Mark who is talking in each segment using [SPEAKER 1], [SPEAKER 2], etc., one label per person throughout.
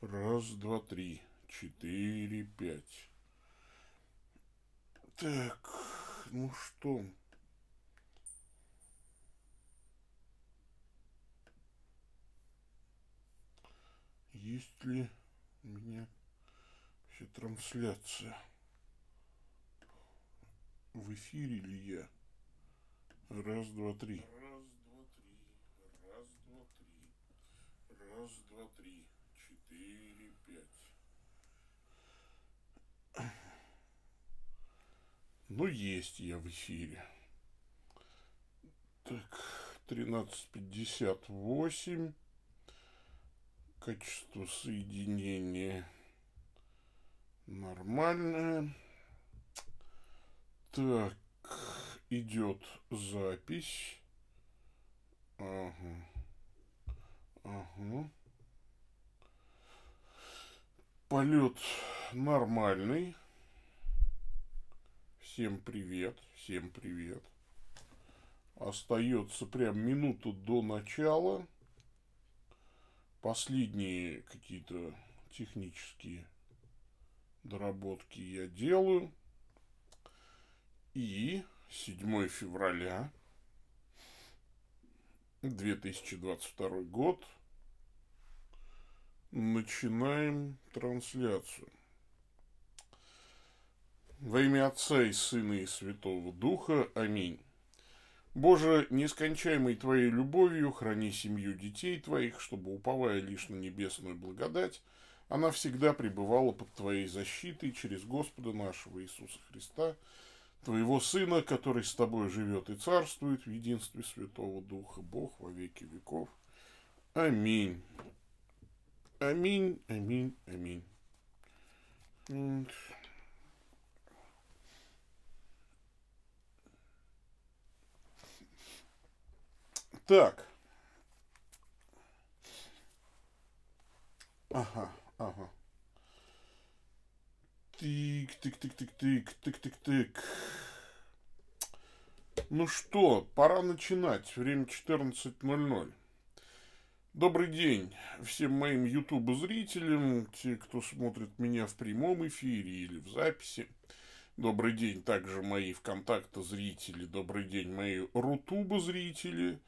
[SPEAKER 1] Раз, два, три, четыре, пять. Так, ну что? Есть ли у меня вообще трансляция? В эфире ли я? Раз, два, три. Раз, два, три. Раз, два, три. Раз, два, три. Четыре, пять. Ну, есть я в эфире. Так, тринадцать пятьдесят восемь. Качество соединения нормальное. Так, идет запись. Ага. Ага. Полет нормальный. Всем привет, всем привет. Остается прям минуту до начала. Последние какие-то технические доработки я делаю. И 7 февраля 2022 год начинаем трансляцию. Во имя Отца и Сына и Святого Духа. Аминь. Боже, нескончаемой Твоей любовью храни семью детей Твоих, чтобы, уповая лишь на небесную благодать, она всегда пребывала под Твоей защитой через Господа нашего Иисуса Христа, Твоего Сына, который с Тобой живет и царствует в единстве Святого Духа, Бог во веки веков. Аминь. Аминь, аминь, аминь. Так. Ага, ага. Тык, тык, тык, тык, тык, тык, тык, тык. Ну что, пора начинать. Время 14.00. Добрый день всем моим YouTube-зрителям, те, кто смотрит меня в прямом эфире или в записи. Добрый день также мои ВКонтакте-зрители, добрый день мои Рутуба-зрители.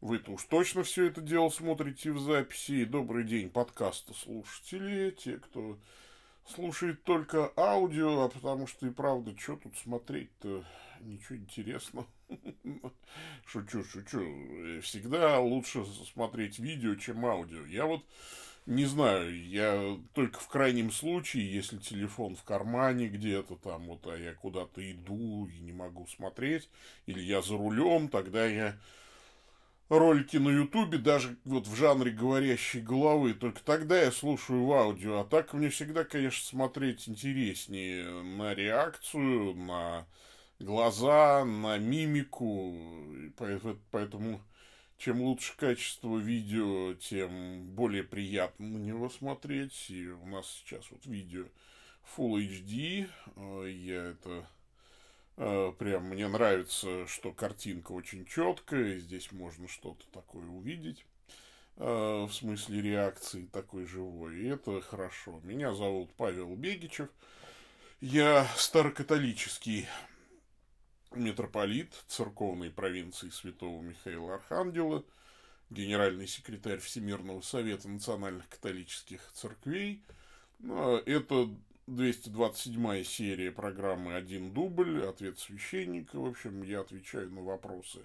[SPEAKER 1] Вы-то уж точно все это дело смотрите в записи. И добрый день подкаста-слушатели, те, кто слушает только аудио, а потому что и правда, что тут смотреть-то, ничего интересного. Шучу, шучу. Всегда лучше смотреть видео, чем аудио. Я вот не знаю, я только в крайнем случае, если телефон в кармане где-то там, вот, а я куда-то иду и не могу смотреть, или я за рулем, тогда я ролики на ютубе, даже вот в жанре говорящей головы, только тогда я слушаю в аудио, а так мне всегда, конечно, смотреть интереснее на реакцию, на глаза, на мимику, поэтому чем лучше качество видео, тем более приятно на него смотреть. И у нас сейчас вот видео Full HD. Э, я это э, прям мне нравится, что картинка очень четкая, здесь можно что-то такое увидеть э, в смысле реакции такой живой, и это хорошо. Меня зовут Павел Бегичев, я старокатолический митрополит церковной провинции святого Михаила Архангела, генеральный секретарь Всемирного совета национальных католических церквей. А это 227 серия программы «Один дубль», «Ответ священника». В общем, я отвечаю на вопросы,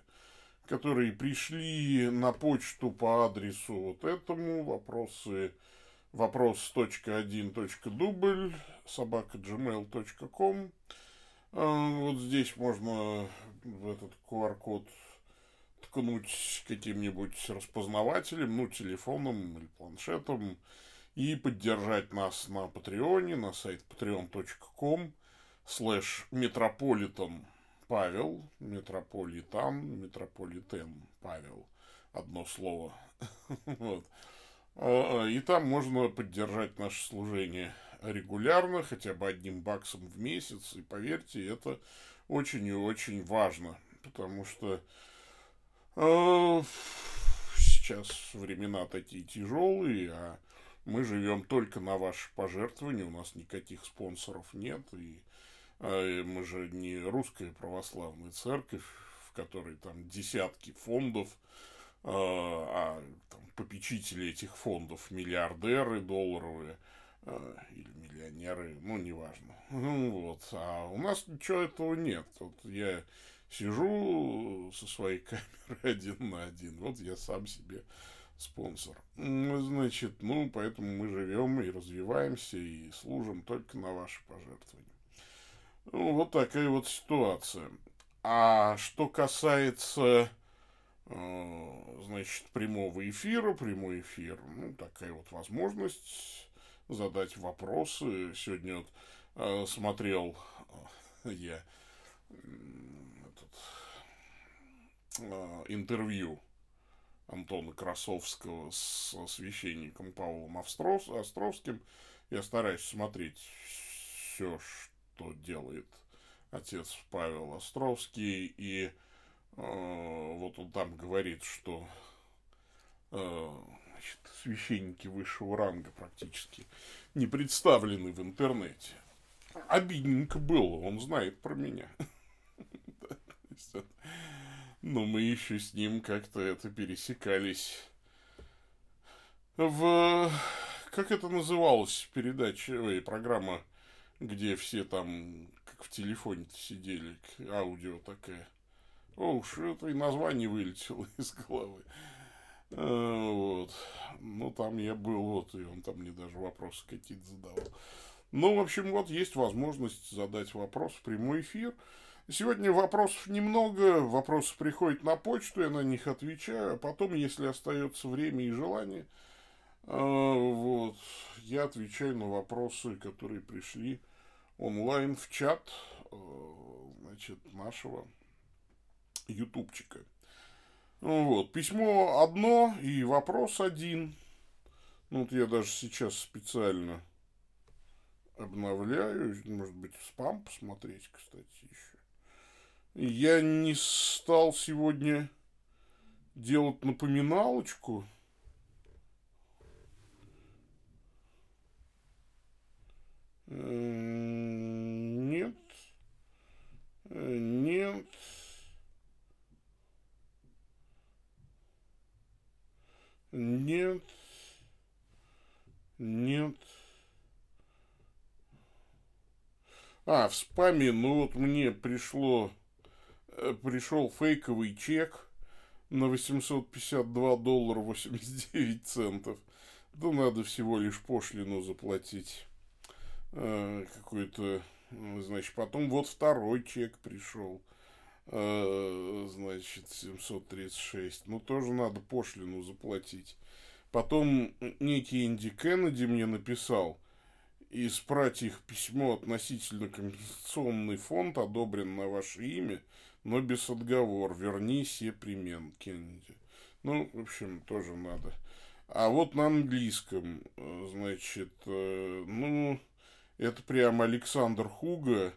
[SPEAKER 1] которые пришли на почту по адресу вот этому. Вопросы вопрос.1.дубль собака gmail.com вот здесь можно в этот QR-код ткнуть каким-нибудь распознавателем, ну, телефоном или планшетом, и поддержать нас на Патреоне, на сайт patreon.com слэш метрополитен Павел, метрополитан, метрополитен Павел, одно слово. А, а, и там можно поддержать наше служение регулярно, хотя бы одним баксом в месяц. И поверьте, это очень и очень важно, потому что э, сейчас времена такие тяжелые, а Мы живем только на ваши пожертвования, у нас никаких спонсоров нет, и э, мы же не русская православная церковь, в которой там десятки фондов, э, а там, попечители этих фондов миллиардеры долларовые или миллионеры, ну, неважно. Ну, вот. А у нас ничего этого нет. Вот я сижу со своей камерой один на один. Вот я сам себе спонсор. Значит, ну, поэтому мы живем и развиваемся, и служим только на ваши пожертвования. Ну, вот такая вот ситуация. А что касается, э, значит, прямого эфира, прямой эфир, ну, такая вот возможность задать вопросы. Сегодня вот э, смотрел э, я этот, интервью Антона Красовского с священником Павлом Островским. Я стараюсь смотреть все, что делает отец Павел Островский. И э, вот он там говорит, что э, значит, священники высшего ранга практически не представлены в интернете. Обидненько было, он знает про меня. Но мы еще с ним как-то это пересекались. В... Как это называлось передача, ой, программа, где все там, как в телефоне сидели, аудио такая. О, уж это и название вылетело из головы. Там я был, вот, и он там мне даже вопросы какие-то задавал. Ну, в общем, вот есть возможность задать вопрос в прямой эфир. Сегодня вопросов немного, вопросы приходят на почту, я на них отвечаю, а потом, если остается время и желание, э, вот, я отвечаю на вопросы, которые пришли онлайн в чат, э, значит, нашего ютубчика. Вот, письмо одно и вопрос один. Ну, вот я даже сейчас специально обновляю, может быть, спам посмотреть, кстати, еще. Я не стал сегодня делать напоминалочку. Нет. Нет. Нет. Нет. А, в спаме, ну вот мне пришло Э, пришел фейковый чек на 852 доллара 89 центов. Да надо всего лишь пошлину заплатить. Э, какой-то, значит, потом вот второй чек пришел. Э, значит, 736. Ну, тоже надо пошлину заплатить. Потом некий Инди Кеннеди мне написал из братьев письмо относительно компенсационный фонд одобрен на ваше имя но без отговор. Вернись и примен Кеннеди. Ну, в общем, тоже надо. А вот на английском, э, значит, э, ну, это прям Александр Хуга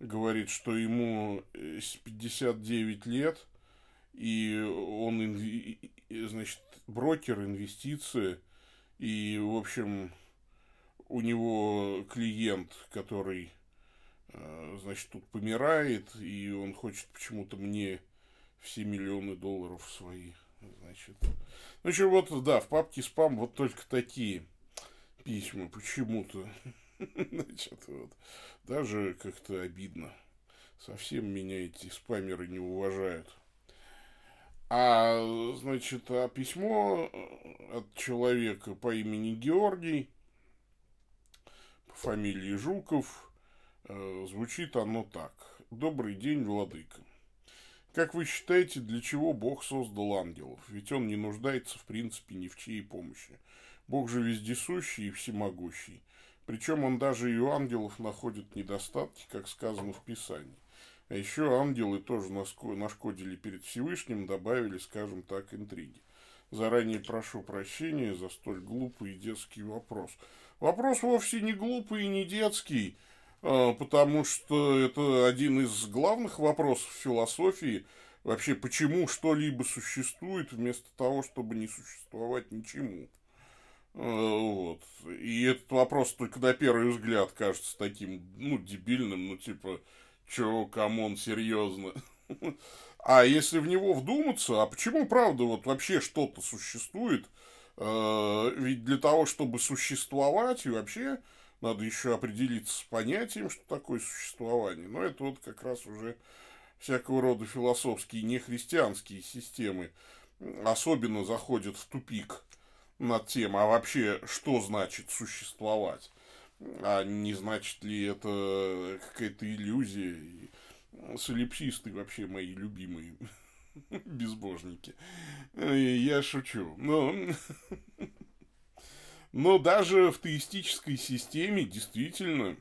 [SPEAKER 1] говорит, что ему 59 э, лет, и он, значит, брокер, инвестиции, и, в общем, у него клиент, который Э, значит, тут помирает, и он хочет почему-то мне все миллионы долларов свои, значит. Ну, еще вот, да, в папке спам вот только такие письма почему-то. Значит, вот. Даже как-то обидно. Совсем меня эти спамеры не уважают. А, значит, а письмо от человека по имени Георгий, по фамилии Жуков – Э, звучит оно так. Добрый день, владыка. Как вы считаете, для чего Бог создал ангелов? Ведь он не нуждается, в принципе, ни в чьей помощи. Бог же вездесущий и всемогущий. Причем он даже и у ангелов находит недостатки, как сказано в Писании. А еще ангелы тоже нашкодили перед Всевышним, добавили, скажем так, интриги. Заранее прошу прощения за столь глупый и детский вопрос. Вопрос вовсе не глупый и не детский. А, потому что это один из главных вопросов философии. Вообще, почему что-либо существует вместо того, чтобы не существовать ничему. Вот. И этот вопрос только на первый взгляд кажется таким, ну, дебильным, ну, типа, чё, come on, серьезно. А если в него вдуматься, а почему, правда, вот вообще что-то существует? Э, ведь для того, чтобы существовать, и вообще надо еще определиться с понятием, что такое существование. Но это вот как раз уже всякого рода философские нехристианские системы особенно заходят в тупик над тем, а вообще что значит существовать, а не значит ли это какая-то иллюзия. Солипсисты вообще мои любимые безбожники. Я шучу. Но, но даже в теистической системе действительно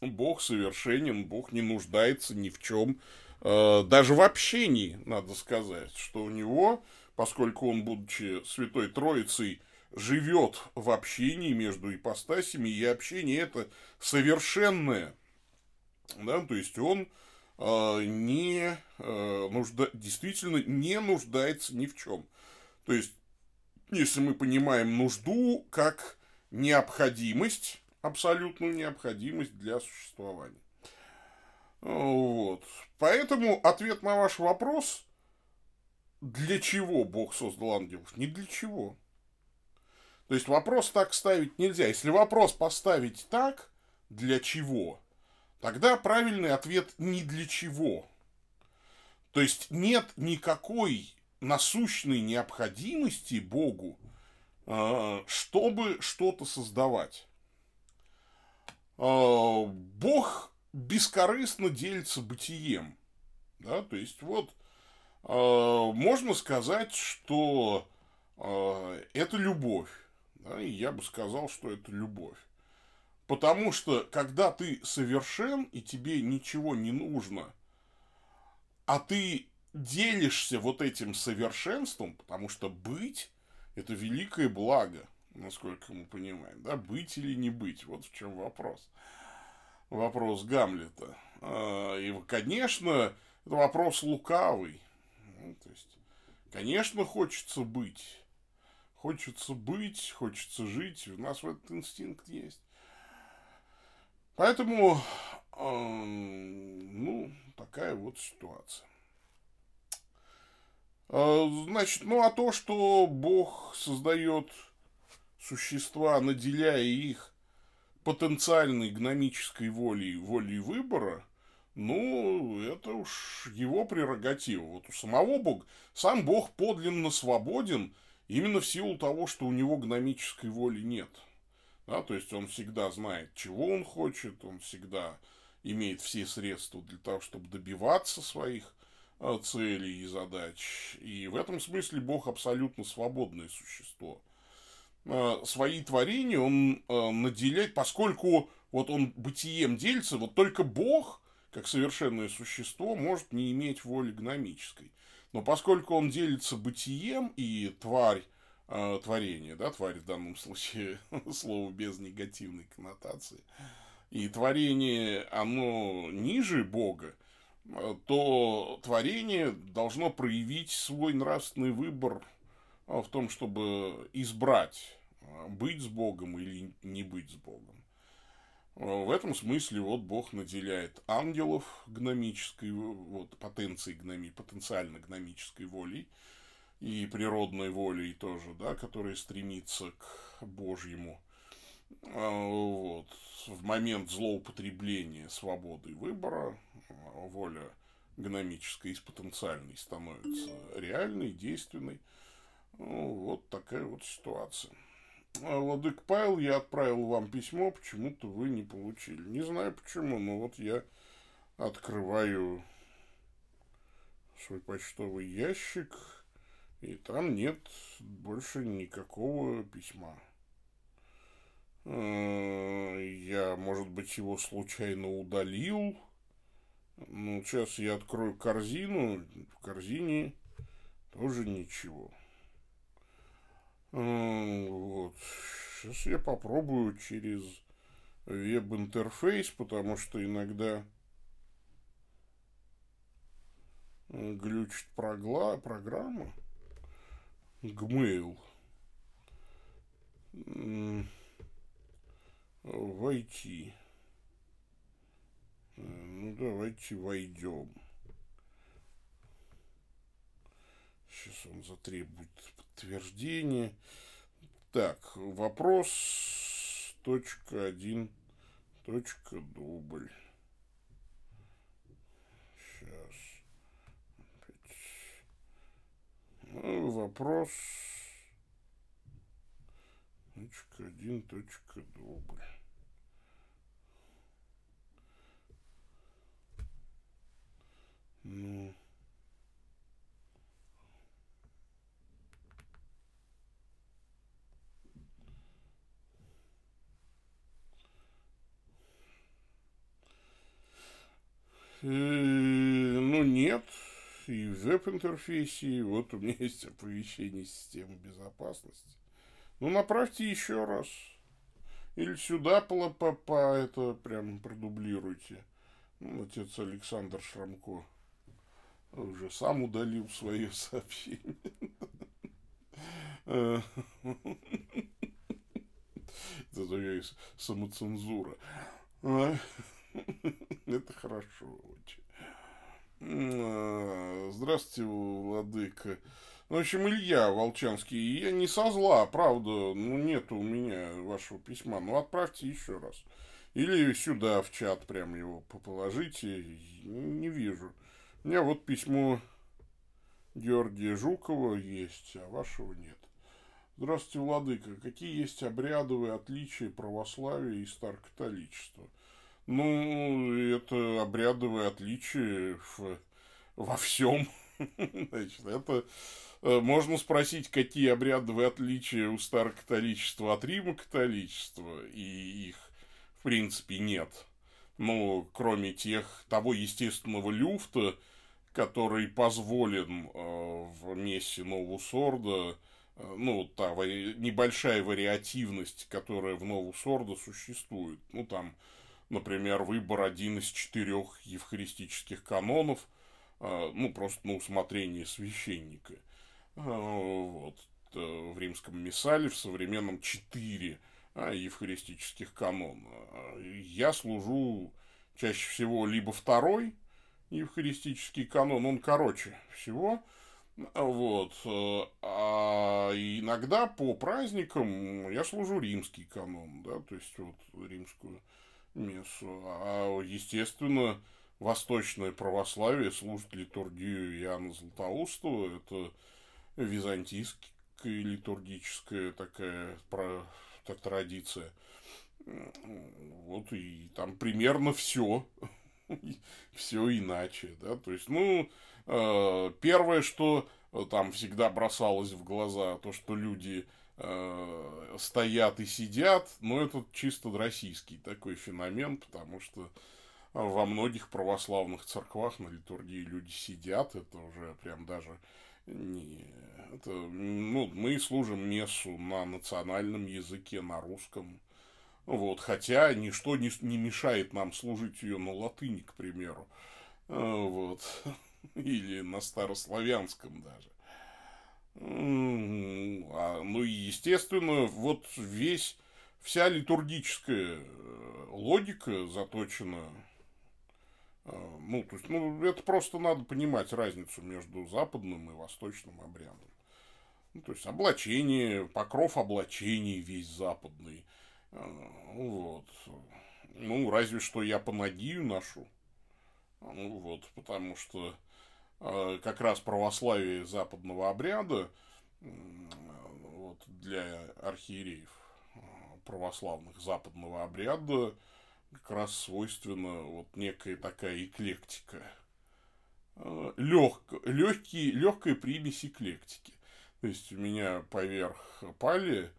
[SPEAKER 1] Бог совершенен, Бог не нуждается ни в чем, э, даже в общении, надо сказать, что у него, поскольку он, будучи Святой Троицей, живет в общении между ипостасями, и общение это совершенное, да, то есть он э, не э, нужда, действительно не нуждается ни в чем. То есть, если мы понимаем нужду как необходимость, абсолютную необходимость для существования. Вот. Поэтому ответ на ваш вопрос, для чего Бог создал ангелов, не для чего. То есть вопрос так ставить нельзя. Если вопрос поставить так, для чего, тогда правильный ответ не для чего. То есть нет никакой насущной необходимости Богу, а, чтобы что-то создавать. А, Бог бескорыстно делится бытием. Да? То есть вот а, можно сказать, что это любовь. Да? И я бы сказал, что это любовь. Потому что, когда ты совершен, и тебе ничего не нужно, а ты делишься вот этим совершенством, потому что быть – это великое благо, насколько мы понимаем, да, быть или не быть, вот в чем вопрос. Вопрос Гамлета. А, и, конечно, это вопрос лукавый. Ну, то есть, конечно, хочется быть. Хочется быть, хочется жить, у нас в этот инстинкт есть. Поэтому, ну, такая вот ситуация. А, значит, ну а то, что Бог создает существа, наделяя их потенциальной гномической волей, волей выбора, ну, это уж его прерогатива. Вот у самого Бога, сам Бог подлинно свободен именно в силу того, что у него гномической воли нет – да, то есть он всегда знает, чего он хочет, он всегда имеет все средства для того, чтобы добиваться своих э, целей и задач. И в этом смысле Бог абсолютно свободное существо. Э, свои творения он э, наделяет, поскольку вот он бытием делится, вот только Бог, как совершенное существо, может не иметь воли гномической. Но поскольку он делится бытием, и тварь э, творение, да, тварь в данном случае, слово без негативной коннотации, и творение, оно ниже Бога, то творение должно проявить свой нравственный выбор в том, чтобы избрать, быть с Богом или не быть с Богом. В этом смысле вот Бог наделяет ангелов гномической, вот, потенцией гноми, потенциально гномической волей, и природной волей тоже, да, которая стремится к Божьему. А, вот. В момент злоупотребления свободы выбора а, воля гномическая из потенциальной становится реальной, действенной. Ну, вот такая вот ситуация. А, Владык Павел, я отправил вам письмо, почему-то вы не получили. Не знаю почему, но вот я открываю свой почтовый ящик – и там нет больше никакого письма. Э, я, может быть, его случайно удалил. Ну, сейчас я открою корзину. В корзине тоже ничего. Э, вот. Сейчас я попробую через веб-интерфейс, потому что иногда глючит прогла программа. Gmail. войти. Э, ну, давайте войдем. Сейчас он затребует подтверждение. Так, вопрос точка один, точка дубль. Сейчас. Ну, вопрос точка один, точка дубль. Ну. Ну, нет. И в веб-интерфейсе, вот у меня есть оповещение системы безопасности. Ну, направьте еще раз. Или сюда по, это прям продублируйте. Ну, отец Александр Шрамко уже сам удалил свое сообщение. Это такая самоцензура. Это хорошо очень. А, здравствуйте, Владыка. Ну, в общем, Илья Волчанский, я не со зла, правда, ну, нет у меня вашего письма, ну, отправьте еще раз. Или сюда, в чат, прям его положите, не вижу. У меня вот письмо Георгия Жукова есть, а вашего нет. Здравствуйте, Владыка. Какие есть обрядовые отличия православия и старокатоличества? Ну, это обрядовые отличия в, во всем. Значит, это э, можно спросить, какие обрядовые отличия у старокатоличества от Рима католичества, и их, в принципе, нет. Ну, кроме тех, того естественного люфта, который позволен э, в мессе Новусорда, э, ну, та небольшая вариативность, которая в Новусорда существует. Ну, там например, выбор один из четырех евхаристических канонов, а, ну, просто на усмотрение священника. А, вот. Э, в римском миссале в современном четыре а, евхаристических канона. Я служу чаще всего либо второй евхаристический канон, он короче всего, вот. Э, а иногда по праздникам я служу римский канон, да, то есть вот римскую мессу. А, естественно, восточное православие служит литургию Иоанна Златоустова. Это византийская литургическая такая про, так, традиция. Вот и там примерно все. все иначе, да, то есть, ну, э, первое, что там всегда бросалось в глаза, то, что люди э, стоят и сидят, но это чисто российский такой феномен, потому что во многих православных церквах на литургии люди сидят, это уже прям даже не... Это, ну, мы служим мессу на национальном языке, на русском, вот, хотя ничто не, не мешает нам служить ее на латыни, к примеру, э, вот, или на старославянском даже. А, ну и, естественно, вот весь, вся литургическая э, логика заточена, э, ну, то есть, ну, это просто надо понимать разницу между западным и восточным обрядом. Ну, то есть, облачение, покров облачений весь западный. Э, вот. Ну, разве что я по ноги ношу. Ну, вот, потому что как раз православие западного обряда вот, для архиереев э, православных западного обряда как раз свойственна вот некая такая эклектика. Э, Лег, легкий, легкая примесь эклектики. То есть у меня поверх пали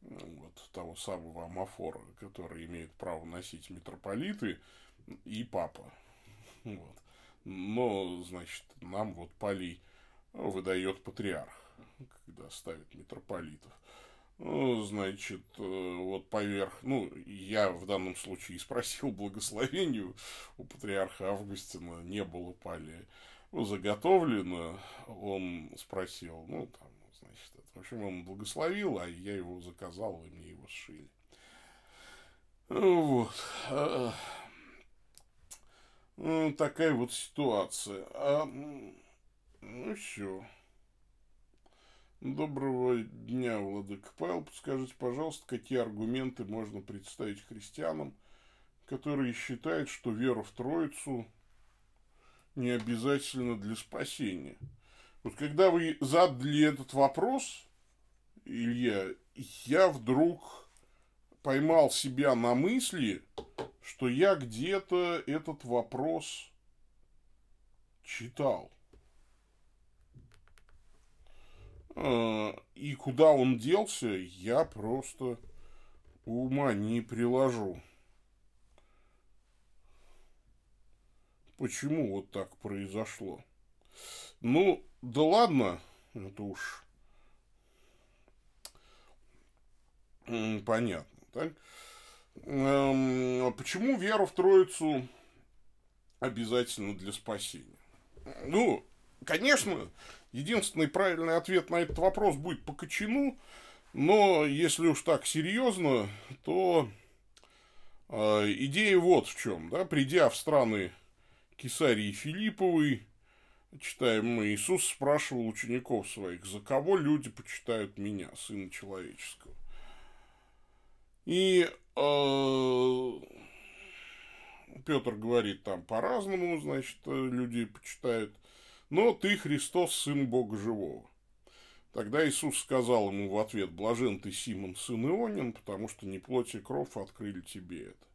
[SPEAKER 1] вот того самого амофора, который имеет право носить митрополиты и папа. Вот. Но, значит, нам вот полей выдает патриарх, когда ставит митрополитов. Ну, значит, э, вот поверх, ну, я в данном случае спросил благословению у патриарха Августина, не было палия ну, заготовлено, он спросил, ну, там, значит. В общем, он благословил, а я его заказал, и мне его сшили. Вот. Такая вот ситуация. А, ну, все. Доброго дня, Владыка Павел. Подскажите, пожалуйста, какие аргументы можно представить христианам, которые считают, что вера в Троицу не обязательно для спасения. Вот когда вы задали этот вопрос, Илья, я вдруг поймал себя на мысли, что я где-то этот вопрос читал. А, и куда он делся, я просто ума не приложу. Почему вот так произошло? Ну, да ладно, это уж понятно, так? Эм, а почему вера в Троицу обязательно для спасения? Ну, конечно, единственный правильный ответ на этот вопрос будет по кочану, но если уж так серьезно, то э, идея вот в чем, да, придя в страны Кесарии Филипповой, читаем мы, Иисус спрашивал учеников своих, за кого люди почитают меня, Сына Человеческого. И Петр говорит там по-разному, значит, люди почитают, но ты Христос, Сын Бога Живого. Тогда Иисус сказал ему в ответ, блажен ты, Симон, сын Ионин, потому что не плоть и кровь открыли тебе это.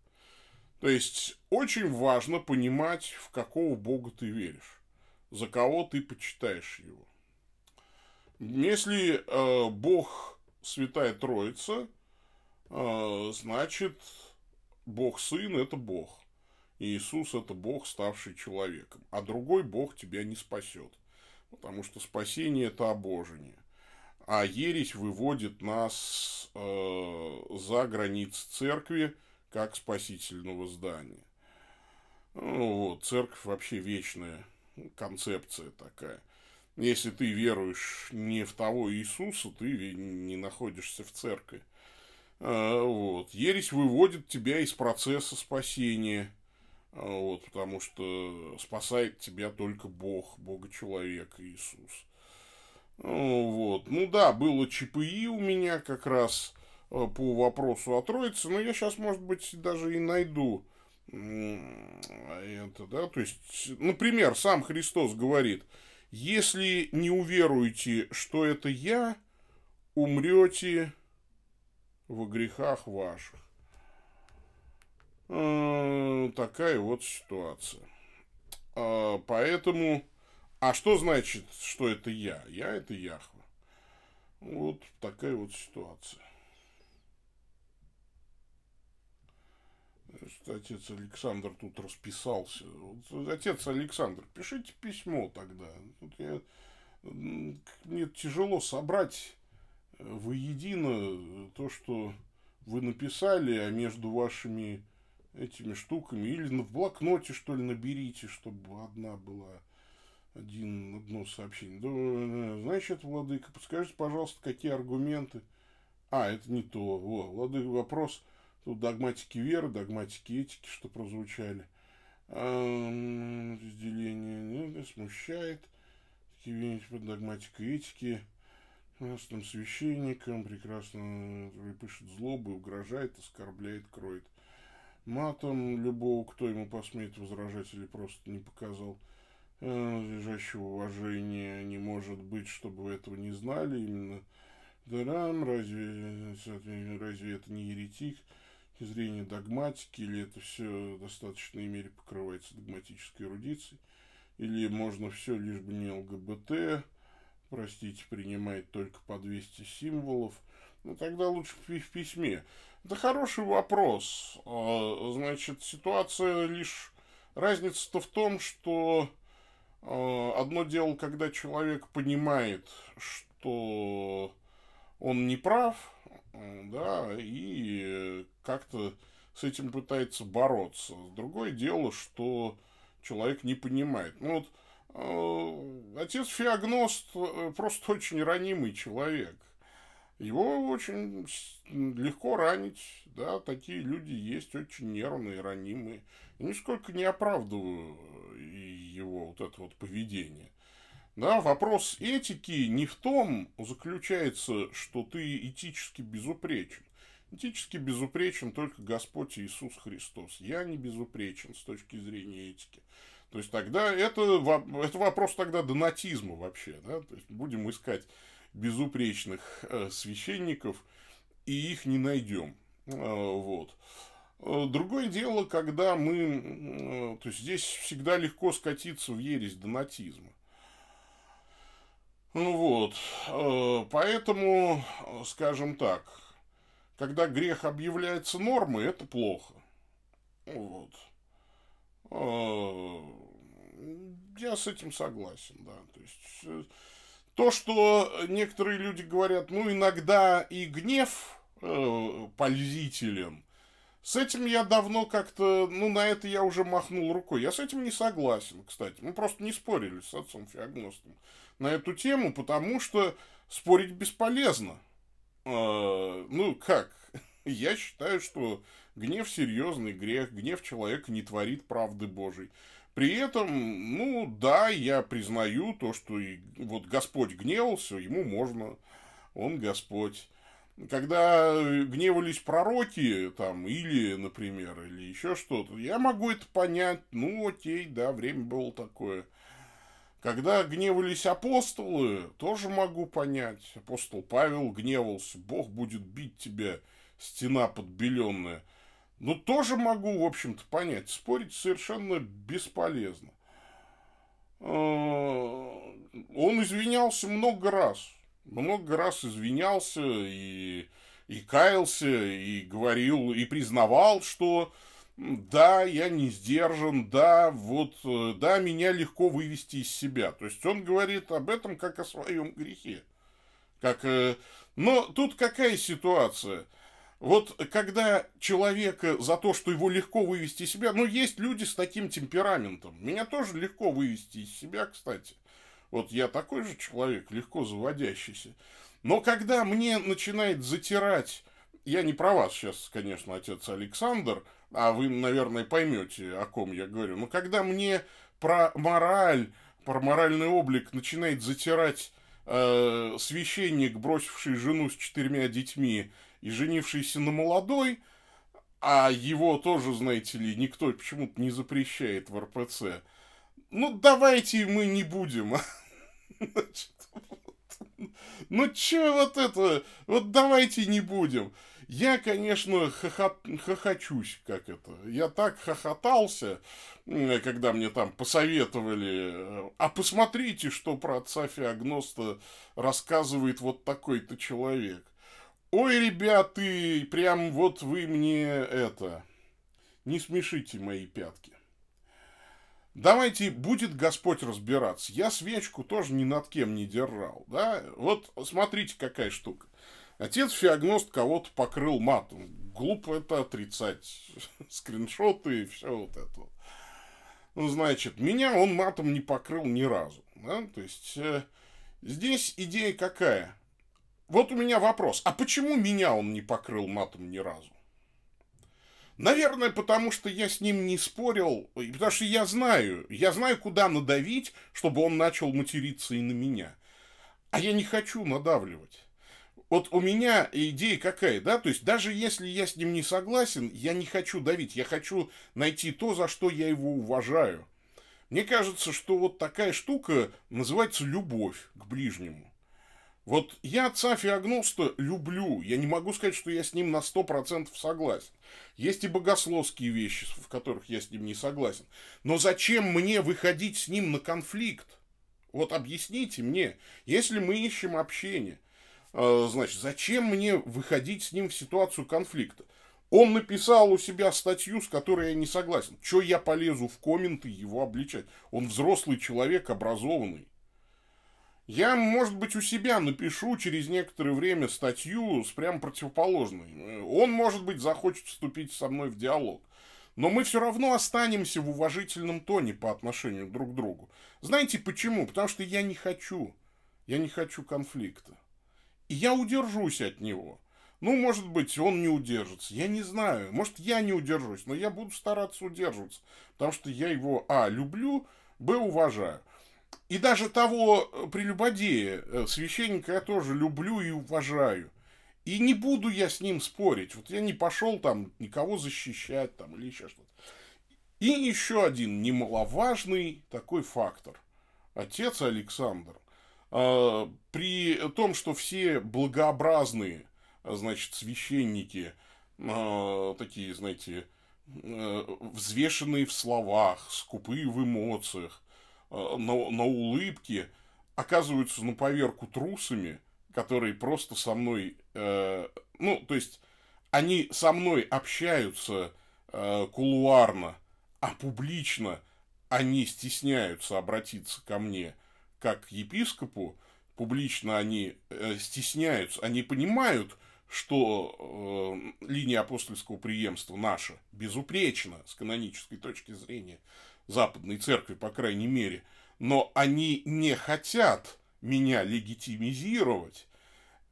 [SPEAKER 1] То есть очень важно понимать, в какого Бога ты веришь, за кого ты почитаешь его. Если э, Бог Святая Троица, э, значит Бог Сын это Бог. И Иисус это Бог, ставший человеком. А другой Бог тебя не спасет. Потому что спасение это обожение. А ересь выводит нас э, за границы церкви, как спасительного здания. Ну, вот, церковь вообще вечная концепция такая. Если ты веруешь не в того Иисуса, ты не находишься в церкви. А, вот. Ересь выводит тебя из процесса спасения. А, вот, потому что спасает тебя только Бог, Бога-человек Иисус. Ну, вот. Ну да, было ЧПИ у меня как раз Э, по вопросу о Троице, но я сейчас, может быть, даже и найду это, да, то есть, например, сам Христос говорит, если не уверуете, что это я, умрете в грехах ваших. Такая вот ситуация. А, поэтому, а что значит, что это я? Я это Яхва. Вот такая вот ситуация. отец Александр тут расписался. Отец Александр, пишите письмо тогда. Тут мне тяжело собрать воедино то, что вы написали, а между вашими этими штуками, или в блокноте, что ли, наберите, чтобы одна была, один, одно сообщение. Да, значит, Владыка, подскажите, пожалуйста, какие аргументы... А, это не то. О, Владыка, вопрос Тут догматики веры, догматики этики, что прозвучали. разделение ну, смущает. Такие под догматикой этики. Красным священником прекрасно пишет злобы, угрожает, оскорбляет, кроет. Матом любого, кто ему посмеет возражать или просто не показал лежащего уважения, не может быть, чтобы вы этого не знали. Именно Дарам, разве, разве это не еретик? точки зрения догматики, или это все в достаточной мере покрывается догматической эрудицией, или можно все лишь бы не ЛГБТ, простите, принимает только по 200 символов, ну тогда лучше в письме. Это хороший вопрос. А, значит, ситуация лишь... Разница-то в том, что а, одно дело, когда человек понимает, что он не прав, да, и как-то с этим пытается бороться. Другое дело, что человек не понимает. Ну вот отец Феогност э, просто очень ранимый человек. Его очень легко ранить, да, такие люди есть, очень нервные, ранимые. нисколько не оправдываю его вот это вот поведение. Да, вопрос этики не в том заключается, что ты этически безупречен. Этически безупречен только Господь Иисус Христос. Я не безупречен с точки зрения этики. То есть тогда это, это вопрос тогда донатизма вообще. Да? То есть будем искать безупречных э, священников и их не найдем. Э, вот. Э, другое дело, когда мы... Э, то есть здесь всегда легко скатиться в ересь донатизма. Ну вот, поэтому, скажем так, когда грех объявляется нормой, это плохо. Вот. Э, я с этим согласен, да. То есть, э, то, что некоторые люди говорят, ну, иногда и гнев э, пользителен, с этим я давно как-то, ну, на это я уже махнул рукой. Я с этим не согласен, кстати. Мы просто не спорили с отцом Феогностом на эту тему, потому что спорить бесполезно. А, ну, как? Я считаю, что гнев серьезный грех, гнев человека не творит правды Божией. При этом, ну да, я признаю то, что и, вот Господь гневался, ему можно, он Господь. Когда гневались пророки, там, или, например, или еще что-то, я могу это понять, ну окей, да, время было такое – когда гневались апостолы, тоже могу понять. Апостол Павел гневался, Бог будет бить тебя, стена подбеленная. Ну, тоже могу, в общем-то, понять. Спорить совершенно бесполезно. А, он извинялся много раз. Много раз извинялся и, и каялся, и говорил, и признавал, что да, я не сдержан, да, вот, э, да, меня легко вывести из себя. То есть он говорит об этом как о своем грехе. Как, э, но тут какая ситуация? Вот когда человека за то, что его легко вывести из себя, ну, есть люди с таким темпераментом. Меня тоже легко вывести из себя, кстати. Вот я такой же человек, легко заводящийся. Но когда мне начинает затирать, я не про вас сейчас, конечно, отец Александр, а вы, наверное, поймете, о ком я говорю. Но когда мне про мораль, про моральный облик начинает затирать э, священник, бросивший жену с четырьмя детьми и женившийся на молодой, а его тоже, знаете ли, никто почему-то не запрещает в РПЦ. Ну, давайте мы не будем. Значит, вот. Ну, чё вот это? Вот давайте не будем. Я, конечно, хохот... хохочусь, как это. Я так хохотался, когда мне там посоветовали, а посмотрите, что про отца Феогноста рассказывает вот такой-то человек. Ой, ребята, прям вот вы мне это... Не смешите мои пятки. Давайте, будет Господь разбираться. Я свечку тоже ни над кем не держал, да? Вот смотрите, какая штука. Отец Феогност кого-то покрыл матом. Глупо это отрицать. Скриншоты и все вот это. Ну, значит, меня он матом не покрыл ни разу. Да? То есть, э, здесь идея какая? Вот у меня вопрос. А почему меня он не покрыл матом ни разу? Наверное, потому что я с ним не спорил, потому что я знаю, я знаю, куда надавить, чтобы он начал материться и на меня. А я не хочу надавливать вот у меня идея какая, да, то есть даже если я с ним не согласен, я не хочу давить, я хочу найти то, за что я его уважаю. Мне кажется, что вот такая штука называется любовь к ближнему. Вот я отца Феогноста люблю, я не могу сказать, что я с ним на 100% согласен. Есть и богословские вещи, в которых я с ним не согласен. Но зачем мне выходить с ним на конфликт? Вот объясните мне, если мы ищем общение, а, значит, зачем мне выходить с ним в ситуацию конфликта? Он написал у себя статью, с которой я не согласен. Че я полезу в комменты его обличать? Он взрослый человек, образованный. Я, может быть, у себя напишу через некоторое время статью с прям противоположной. Он, может быть, захочет вступить со мной в диалог. но мы все равно останемся в уважительном тоне по отношению друг к другу. Знаете почему? Потому что я не хочу. Я не хочу конфликта. И я удержусь от него. Ну, может быть, он не удержится. Я не знаю. Может, я не удержусь, но я буду стараться удерживаться. Потому что я его, а, люблю, б, уважаю. И даже того э, прелюбодея, э, священника, я тоже люблю и уважаю. И не буду я с ним спорить. Вот я не пошел там никого защищать там или еще что-то. И еще один немаловажный такой фактор. Отец Александр, э, при том, что все благообразные, значит, священники, э, такие, знаете, э, взвешенные в словах, скупые в эмоциях, на, на улыбке, оказываются на поверку трусами, которые просто со мной, э, ну, то есть, они со мной общаются э, кулуарно, а публично они стесняются обратиться ко мне как к епископу, публично они э, стесняются, они понимают, что э, линия апостольского преемства наша безупречна с канонической точки зрения, Западной Церкви, по крайней мере, но они не хотят меня легитимизировать,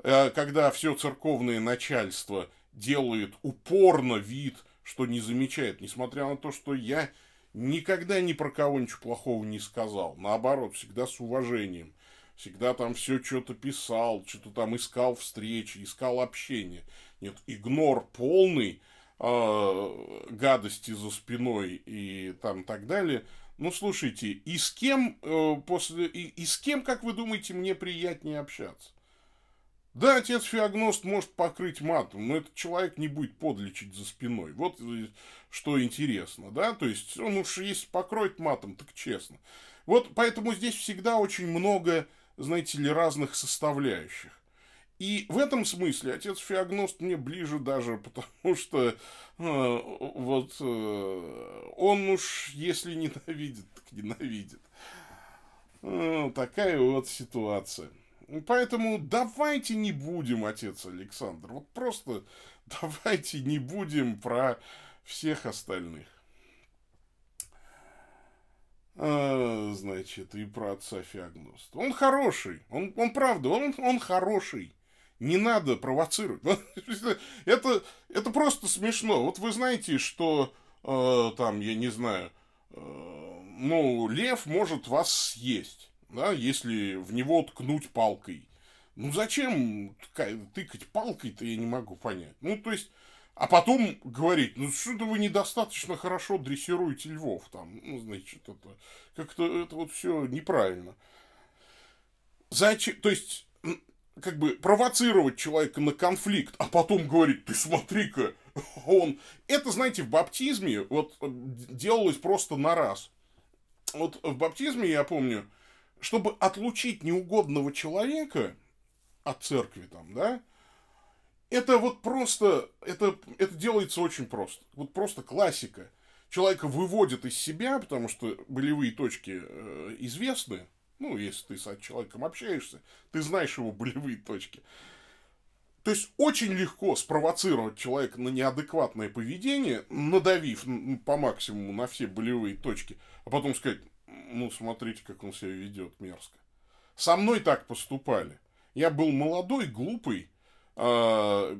[SPEAKER 1] э, когда все церковное начальство делает упорно вид, что не замечает, несмотря на то, что я никогда ни про кого ничего плохого не сказал. Наоборот, всегда с уважением. Всегда там все что-то писал, что-то там искал встречи, искал общение. Нет, игнор полный – э, гадости за спиной и там так далее. Ну, слушайте, и с кем э, после, и, и с кем, как вы думаете, мне приятнее общаться? Да, отец Феогност может покрыть матом, но этот человек не будет подлечить за спиной. Вот э, что интересно, да, то есть он уж если покроет матом, так честно. Вот поэтому здесь всегда очень много, знаете ли, разных составляющих. И в этом смысле отец Феогност мне ближе даже, потому что э, вот э, он уж, если ненавидит, так ненавидит. Э, такая вот ситуация. Поэтому давайте не будем, отец Александр, вот просто давайте не будем про всех остальных. А, значит, и про отца Феогност. Он хороший, он, он правда, он, он хороший не надо провоцировать. это, это просто смешно. Вот вы знаете, что э, там, я не знаю, э, ну, лев может вас съесть, да, если в него ткнуть палкой. Ну, зачем тыкать палкой-то, я не могу понять. Ну, то есть, а потом говорить, ну, что-то вы недостаточно хорошо дрессируете львов там. Ну, значит, это как-то это вот все неправильно. Зачем? То есть, как бы провоцировать человека на конфликт, а потом говорить, ты смотри-ка, он... Это, знаете, в баптизме вот делалось просто на раз. Вот в баптизме, я помню, чтобы отлучить неугодного человека от церкви там, да, это вот просто, это, это делается очень просто. Вот просто классика. Человека выводят из себя, потому что болевые точки э, известны, ну, если ты с человеком общаешься, ты знаешь его болевые точки. То есть очень легко спровоцировать человека на неадекватное поведение, надавив по максимуму на все болевые точки, а потом сказать, ну, смотрите, как он себя ведет мерзко. Со мной так поступали. Я был молодой, глупый, а,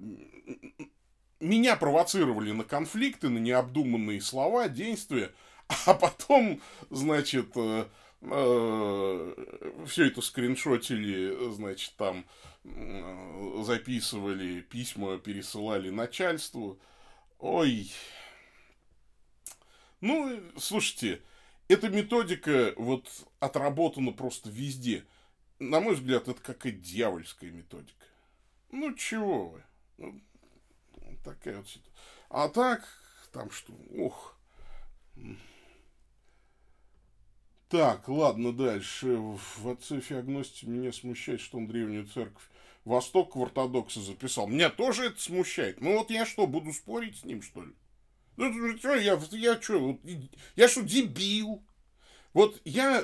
[SPEAKER 1] меня провоцировали на конфликты, на необдуманные слова, действия, а потом, значит, э, все это скриншотили, значит, там записывали письма, пересылали начальству. Ой. Ну, слушайте, эта методика вот отработана просто везде. На мой взгляд, это какая-то дьявольская методика. Ну, чего вы? Ну, такая вот ситуация. А так, там что, ох. Так, ладно, дальше. В отце Феогности меня смущает, что он древнюю церковь Восток в ортодоксы записал. Меня тоже это смущает. Ну вот я что, буду спорить с ним, что ли? Ну, что, я, я что, я что, дебил? Вот я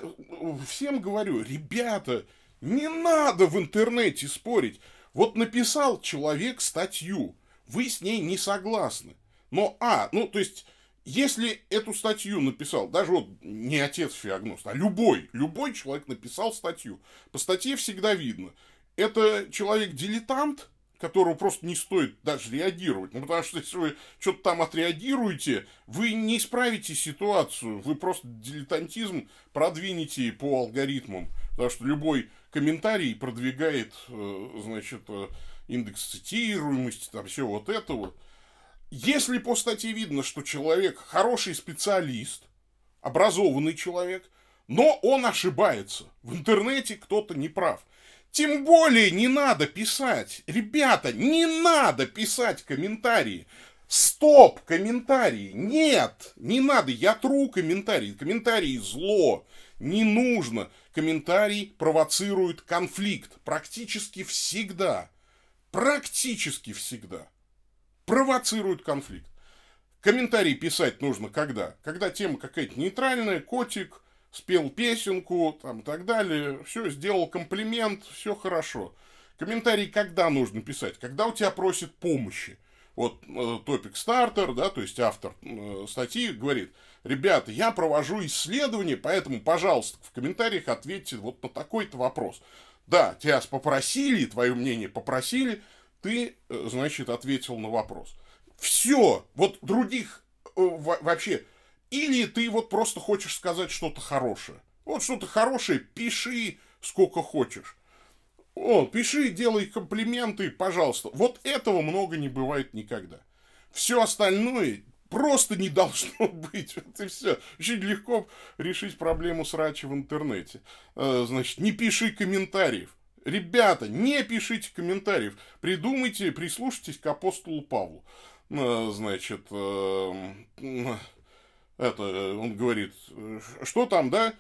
[SPEAKER 1] всем говорю, ребята, не надо в интернете спорить. Вот написал человек статью, вы с ней не согласны. Но, а, ну, то есть, Если эту статью написал, даже вот не отец Феогност, а любой, любой человек написал статью, по статье всегда видно, это человек-дилетант, которого просто не стоит даже реагировать. Ну, потому что если вы что-то там отреагируете, вы не исправите ситуацию, вы просто дилетантизм продвинете по алгоритмам. Потому что любой комментарий продвигает, э, значит, э, индекс цитируемости, там все вот это вот. Если по статье видно, что человек хороший специалист, образованный человек, но он ошибается, в интернете кто-то не прав, тем более не надо писать. Ребята, не надо писать комментарии. Стоп, комментарии. Нет, не надо. Я тру комментарии. Комментарии зло. Не нужно. Комментарий провоцирует конфликт. Практически всегда. Практически всегда. Провоцирует конфликт. Комментарий писать нужно когда? Когда тема какая-то нейтральная, котик, спел песенку там, и так далее, все, сделал комплимент, все хорошо. Комментарий когда нужно писать? Когда у тебя просят помощи. Вот э, топик стартер, да, то есть автор э, статьи говорит, ребята, я провожу исследование, поэтому, пожалуйста, в комментариях ответьте вот на такой-то вопрос. Да, тебя попросили, твое мнение попросили, ты, э, значит, ответил на вопрос. Все, вот других вообще или ты вот просто хочешь сказать что-то хорошее. Вот что-то хорошее пиши сколько хочешь. О, пиши, делай комплименты, пожалуйста. Вот этого много не бывает никогда. Все остальное просто не должно быть. Вот и все. Очень легко решить проблему срача в интернете. Э, значит, не пиши комментариев. Ребята, не пишите комментариев. Придумайте, прислушайтесь к апостолу Павлу. Э, значит, э, это, он говорит, что там, да,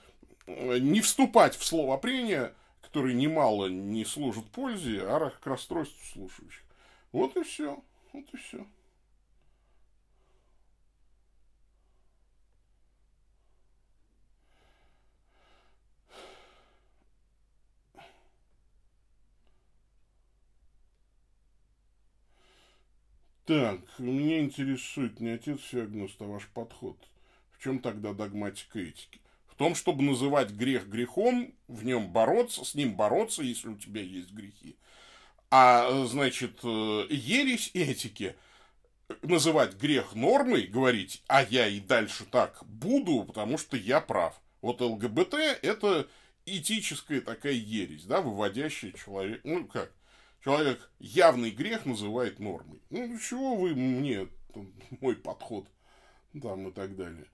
[SPEAKER 1] не вступать в словопрения, которые немало не служат пользе, а к расстройству слушающих. Вот и все. Вот и все. Так, меня интересует не отец Феогност, а ваш подход чем тогда догматика этики? В том, чтобы называть грех грехом, в нем бороться, с ним бороться, если у тебя есть грехи. А, значит, э, ересь этики называть грех нормой, говорить, а я и дальше так буду, потому что я прав. Вот ЛГБТ – это этическая такая ересь, да, выводящая человека, ну как, человек явный грех называет нормой. Ну, чего вы мне, мой подход, там и так далее.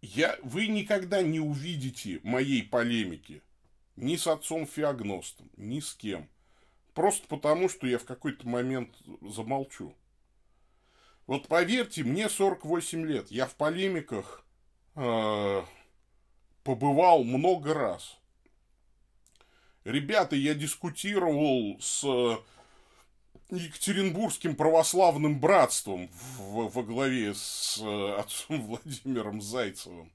[SPEAKER 1] Я, вы никогда не увидите моей полемики ни с отцом Феогностом, ни с кем. Просто потому, что я в какой-то момент замолчу. Вот поверьте, мне 48 лет. Я в полемиках э, побывал много раз. Ребята, я дискутировал с Екатеринбургским православным братством в, во главе с э, отцом Владимиром Зайцевым.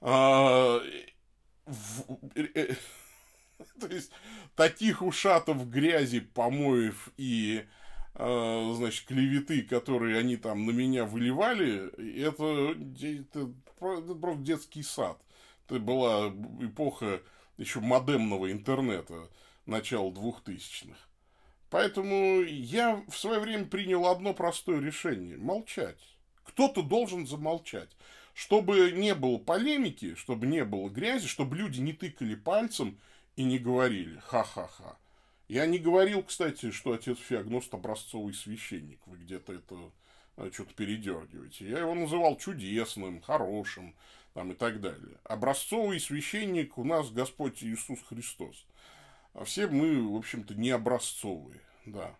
[SPEAKER 1] А, в, э, э то есть таких ушатов грязи, помоев и э, значит, клеветы, которые они там на меня выливали, это, это, это просто детский сад. Это была эпоха еще модемного интернета, начала двухтысячных. Поэтому я в свое время принял одно простое решение – молчать. Кто-то должен замолчать. Чтобы не было полемики, чтобы не было грязи, чтобы люди не тыкали пальцем и не говорили «ха-ха-ха». Я не говорил, кстати, что отец Феогност образцовый священник. Вы где-то это э, что-то передергиваете. Я его называл чудесным, хорошим там, и так далее. Образцовый священник у нас Господь Иисус Христос. А все мы, в общем-то, не образцовые, да.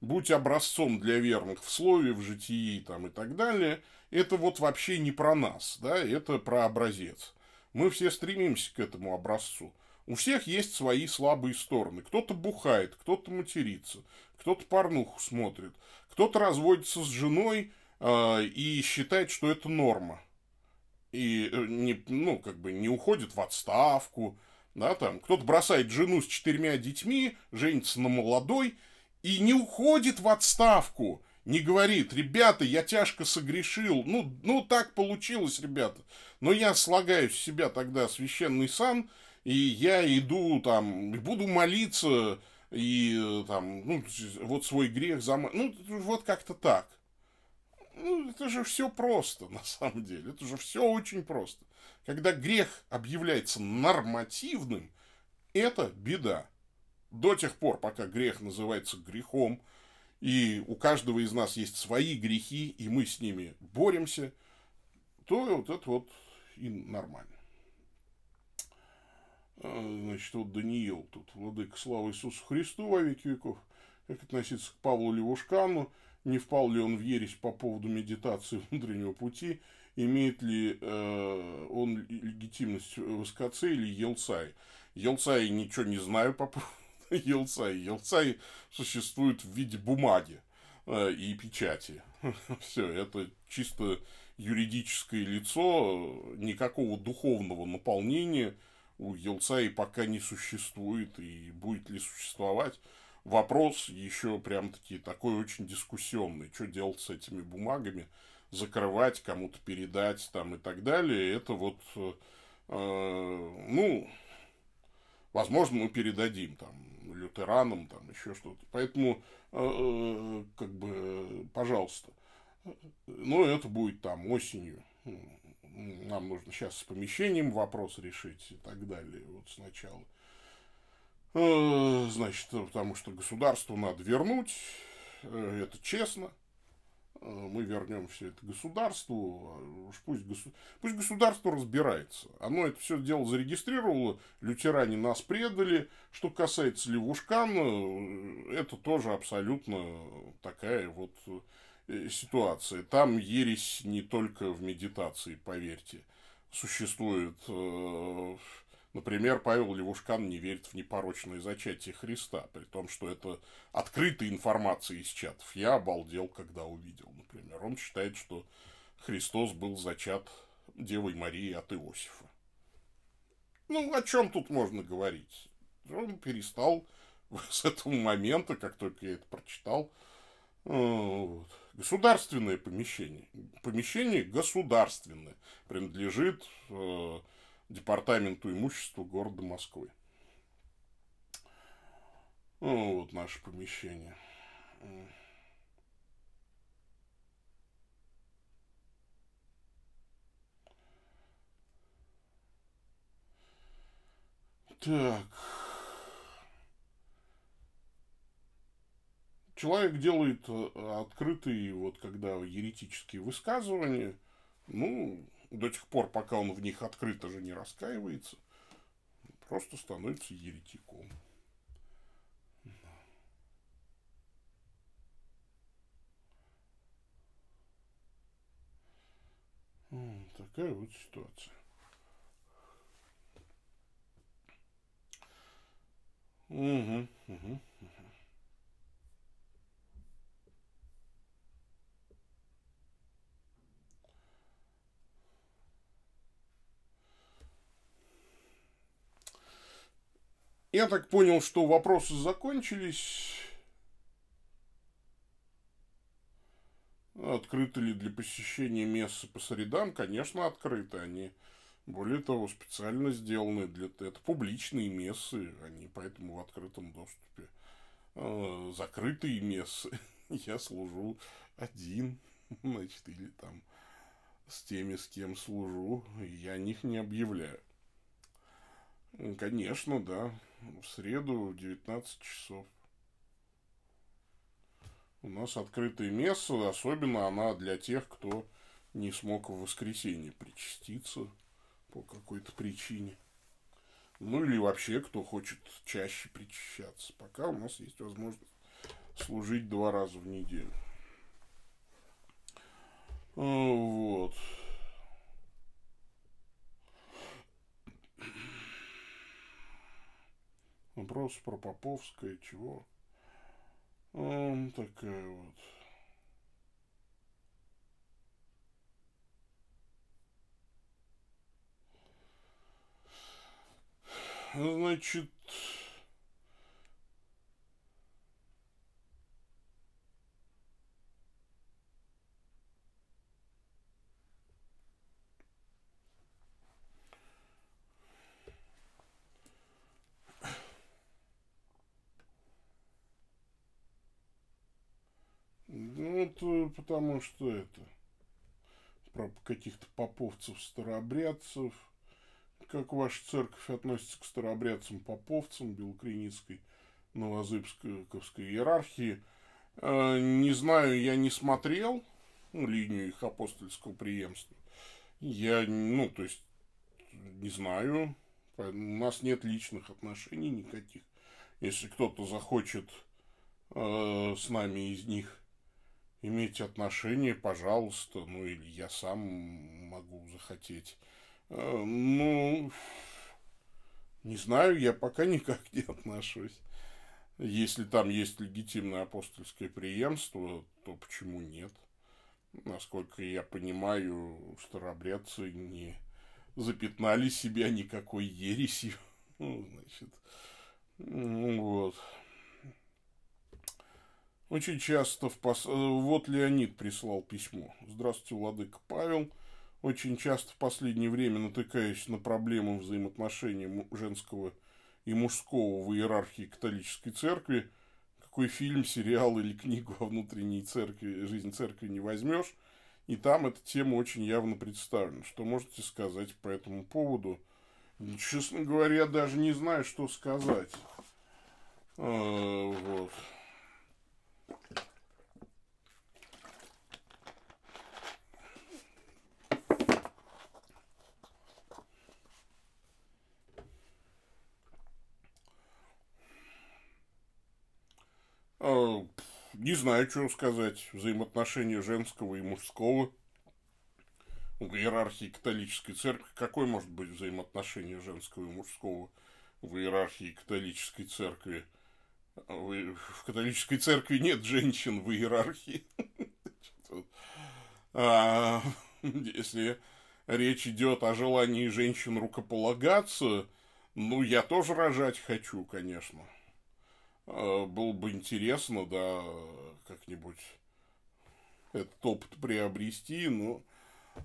[SPEAKER 1] Будь образцом для верных в слове, в житии там, и так далее, это вот вообще не про нас, да, это про образец. Мы все стремимся к этому образцу. У всех есть свои слабые стороны. Кто-то бухает, кто-то матерится, кто-то порнуху смотрит, кто-то разводится с женой э, и считает, что это норма. И э, не, ну, как бы не уходит в отставку, да, там, кто-то бросает жену с четырьмя детьми, женится на молодой и не уходит в отставку, не говорит, ребята, я тяжко согрешил, ну, ну так получилось, ребята, но я слагаю с себя тогда священный сан, и я иду там, буду молиться, и там, ну, вот свой грех за... Ну, вот как-то так. Ну, это же все просто, на самом деле. Это же все очень просто. Когда грех объявляется нормативным, это беда. До тех пор, пока грех называется грехом, и у каждого из нас есть свои грехи, и мы с ними боремся, то вот это вот и нормально. А, значит, вот Даниил тут, Владыка, слава Иисусу Христу во веки веков. Как относиться к Павлу Левушкану? Не впал ли он в ересь по поводу медитации внутреннего пути? Имеет ли э, он легитимность в СКЦ или Елцай? Елцай ничего не знаю по поводу Елцай. Елцай существует в виде бумаги э, и печати. Все, это чисто юридическое лицо, никакого духовного наполнения – у Елца и пока не существует, и будет ли существовать, вопрос еще прям-таки такой очень дискуссионный. Что делать с этими бумагами? Закрывать, кому-то передать там и так далее. Это вот, э, ну, возможно, мы передадим там лютеранам, там еще что-то. Поэтому, э, э как бы, пожалуйста. Но это будет там осенью нам нужно сейчас с помещением вопрос решить и так далее. Вот сначала. Э, значит, потому что государству надо вернуть, э, это честно. Э, мы вернем все это государству, уж пусть, госу... пусть государство разбирается. Оно это все дело зарегистрировало, лютеране нас предали. Что касается Левушкана, это тоже абсолютно такая вот ситуации. Там ересь не только в медитации, поверьте. Существует, э, например, Павел Левушкан не верит в непорочное зачатие Христа, при том, что это открытая информация из чатов. Я обалдел, когда увидел, например. Он считает, что Христос был зачат Девой Марии от Иосифа. Ну, о чем тут можно говорить? Он перестал с этого момента, как только я это прочитал, э, вот, Государственное помещение. Помещение государственное. Принадлежит э, Департаменту имущества города Москвы. Ну, вот наше помещение. Так. Человек делает э, открытые, вот когда еретические высказывания, ну, до тех пор, пока он в них открыто же не раскаивается, просто становится еретиком. Такая вот ситуация. Угу, угу. Я так понял, что вопросы закончились. Открыты ли для посещения мессы по средам? Конечно, открыты. Они, более того, специально сделаны для... Это публичные мессы, они поэтому в открытом доступе. А, закрытые мессы. Я служу один, значит, или там с теми, с кем служу. Я них не объявляю. Конечно, да в среду в 19 часов. У нас открытое место, особенно она для тех, кто не смог в воскресенье причаститься по какой-то причине. Ну или вообще, кто хочет чаще причащаться. Пока у нас есть возможность служить два раза в неделю. Вот. Вопрос про Поповское, чего? Он такая вот. Значит, вот э, потому что это про каких-то поповцев, старообрядцев, как ваша церковь относится к старообрядцам, поповцам, белокреницкой, новозыбской иерархии. Э, не знаю, я не смотрел линию их апостольского преемства. Я, ну, то есть, не знаю, у нас нет личных отношений никаких. Если кто-то захочет э, с нами из них иметь отношения, пожалуйста, ну или я сам могу захотеть. Э, ну, не знаю, я пока никак не отношусь. Если там есть легитимное апостольское преемство, то почему нет? Насколько я понимаю, старобрядцы не запятнали себя никакой ересью. Ну, значит, ну, вот. Очень часто в пос... Вот Леонид прислал письмо. Здравствуйте, Владыка Павел. Очень часто в последнее время натыкаюсь на проблему взаимоотношений женского и мужского в иерархии католической церкви. Какой фильм, сериал или книгу о внутренней церкви, жизни церкви не возьмешь. И там эта тема очень явно представлена. Что можете сказать по этому поводу? Честно говоря, даже не знаю, что сказать. А, вот. А, не знаю, что сказать. Взаимоотношения женского и мужского в иерархии католической церкви. Какое может быть взаимоотношение женского и мужского в иерархии католической церкви? В католической церкви нет женщин в иерархии. А, если речь идет о желании женщин рукополагаться, ну, я тоже рожать хочу, конечно. А, было бы интересно, да, как-нибудь этот опыт приобрести, но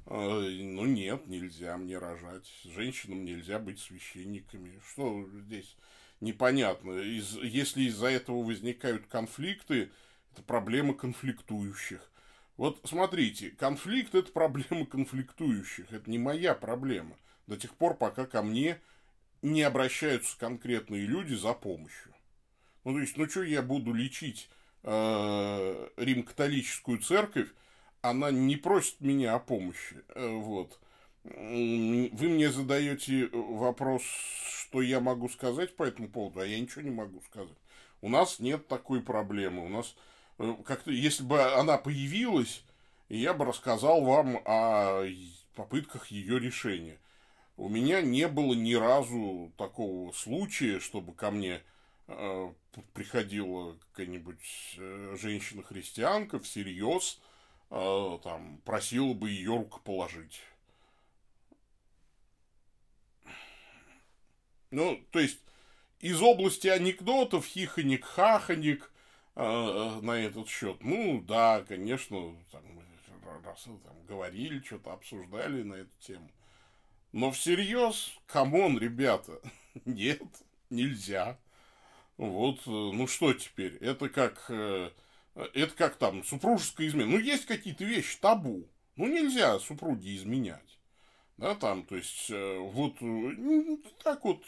[SPEAKER 1] а, ну нет, нельзя мне рожать. Женщинам нельзя быть священниками. Что здесь непонятно? Из, если из-за этого возникают конфликты, это проблема конфликтующих. Вот смотрите, конфликт это проблема конфликтующих. Это не моя проблема. До тех пор, пока ко мне не обращаются конкретные люди за помощью. Ну, то есть, ну, что я буду лечить э, Рим-католическую церковь, она не просит меня о помощи. Э, вот. Вы мне задаете вопрос, что я могу сказать по этому поводу, а я ничего не могу сказать. У нас нет такой проблемы. У нас э, как-то, если бы она появилась, я бы рассказал вам о попытках ее решения. У меня не было ни разу такого случая, чтобы ко мне Э, приходила какая-нибудь э, женщина-христианка всерьез, э, там, просила бы ее рукоположить. Ну, то есть, из области анекдотов, хихоник, хахоник э, на этот счет, ну, да, конечно, там, раз там, говорили, что-то обсуждали на эту тему. Но всерьез, come on, ребята, нет, нельзя. Вот, э, ну что теперь? Это как, э, это как там, супружеская измена. Ну, есть какие-то вещи табу. Ну, нельзя супруге изменять. Да, там, то есть, э, вот так вот,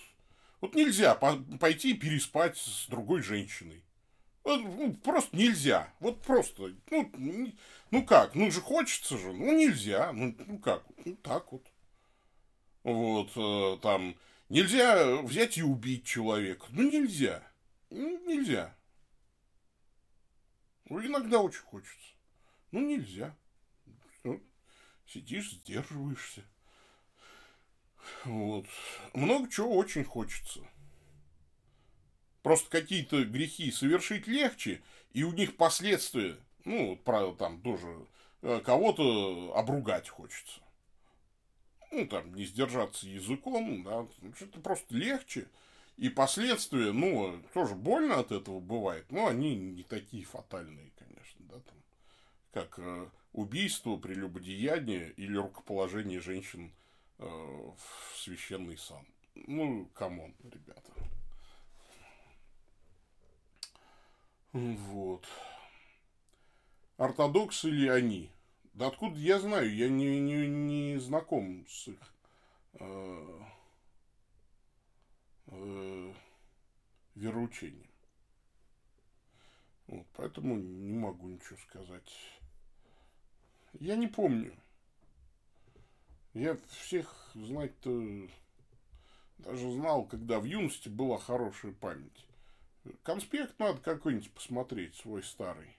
[SPEAKER 1] вот нельзя пойти переспать с другой женщиной. Ну, просто нельзя. Вот просто. Ну, ну как? Ну же хочется же. Ну нельзя. Ну, ну как? Ну так вот. Вот там. Нельзя взять и убить человека. Ну нельзя. Ну, нельзя. Ну, иногда очень хочется. Ну, нельзя. Ну, сидишь, сдерживаешься. Вот. Много чего очень хочется. Просто какие-то грехи совершить легче, и у них последствия, ну, правда, там тоже э, кого-то обругать хочется. Ну, там, не сдержаться языком, да, что-то просто легче. И последствия, ну, тоже больно от этого бывает, но они не такие фатальные, конечно, да, там, как э, убийство, прелюбодеяние или рукоположение женщин в священный сан. Ну, come on, ребята. Вот. ортодоксы ли они? Да откуда я знаю? Я не, не, не знаком с их э, э, вероучением. Вот, поэтому не могу ничего сказать. Я не помню. Я всех знать-то даже знал, когда в юности была хорошая память. Конспект надо какой-нибудь посмотреть, свой старый.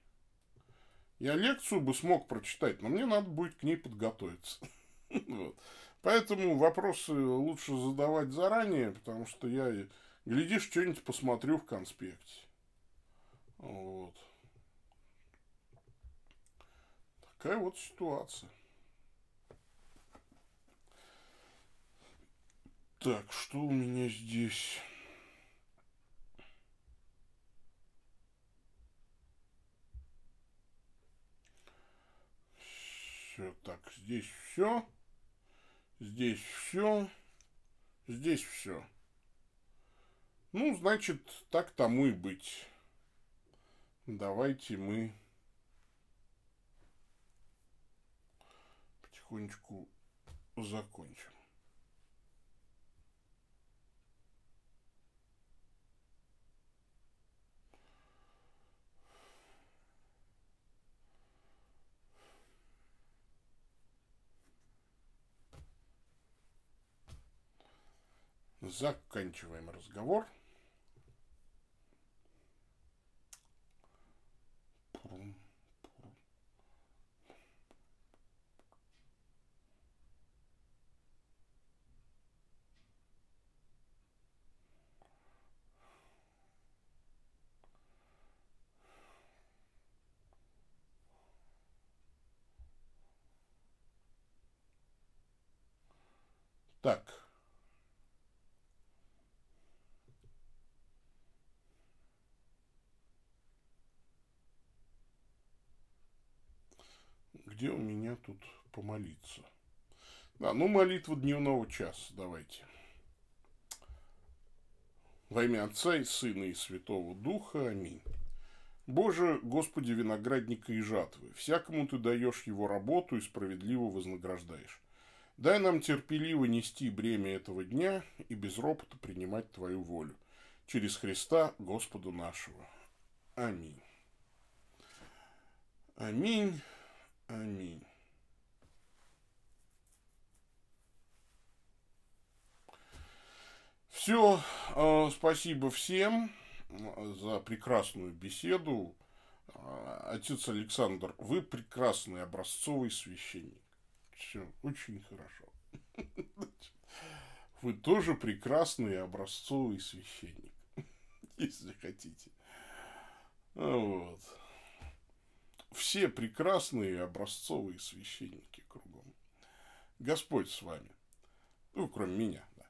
[SPEAKER 1] Я лекцию бы смог прочитать, но мне надо будет к ней подготовиться. Поэтому вопросы лучше задавать заранее, потому что я, глядишь, что-нибудь посмотрю в конспекте. Вот. Такая вот ситуация. Так, что у меня здесь? Все, так, здесь все. Здесь все. Здесь все. Ну, значит, так тому и быть. Давайте мы потихонечку закончим. Заканчиваем разговор. Так. Где у меня тут помолиться? Да, ну молитва дневного часа, давайте. Во имя Отца и Сына и Святого Духа. Аминь. Боже, Господи, виноградника и жатвы, всякому Ты даешь его работу и справедливо вознаграждаешь. Дай нам терпеливо нести бремя этого дня и без ропота принимать Твою волю. Через Христа Господа нашего. Аминь. Аминь. Аминь. Все, э, спасибо всем за прекрасную беседу. Э, отец Александр, вы прекрасный образцовый священник. Все, очень хорошо. Вы тоже прекрасный образцовый священник, если хотите. Вот все прекрасные образцовые священники кругом. Господь с вами. Ну, кроме меня, да.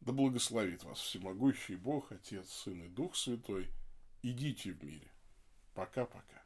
[SPEAKER 1] Да благословит вас всемогущий Бог, Отец, Сын и Дух Святой. Идите в мире. Пока-пока.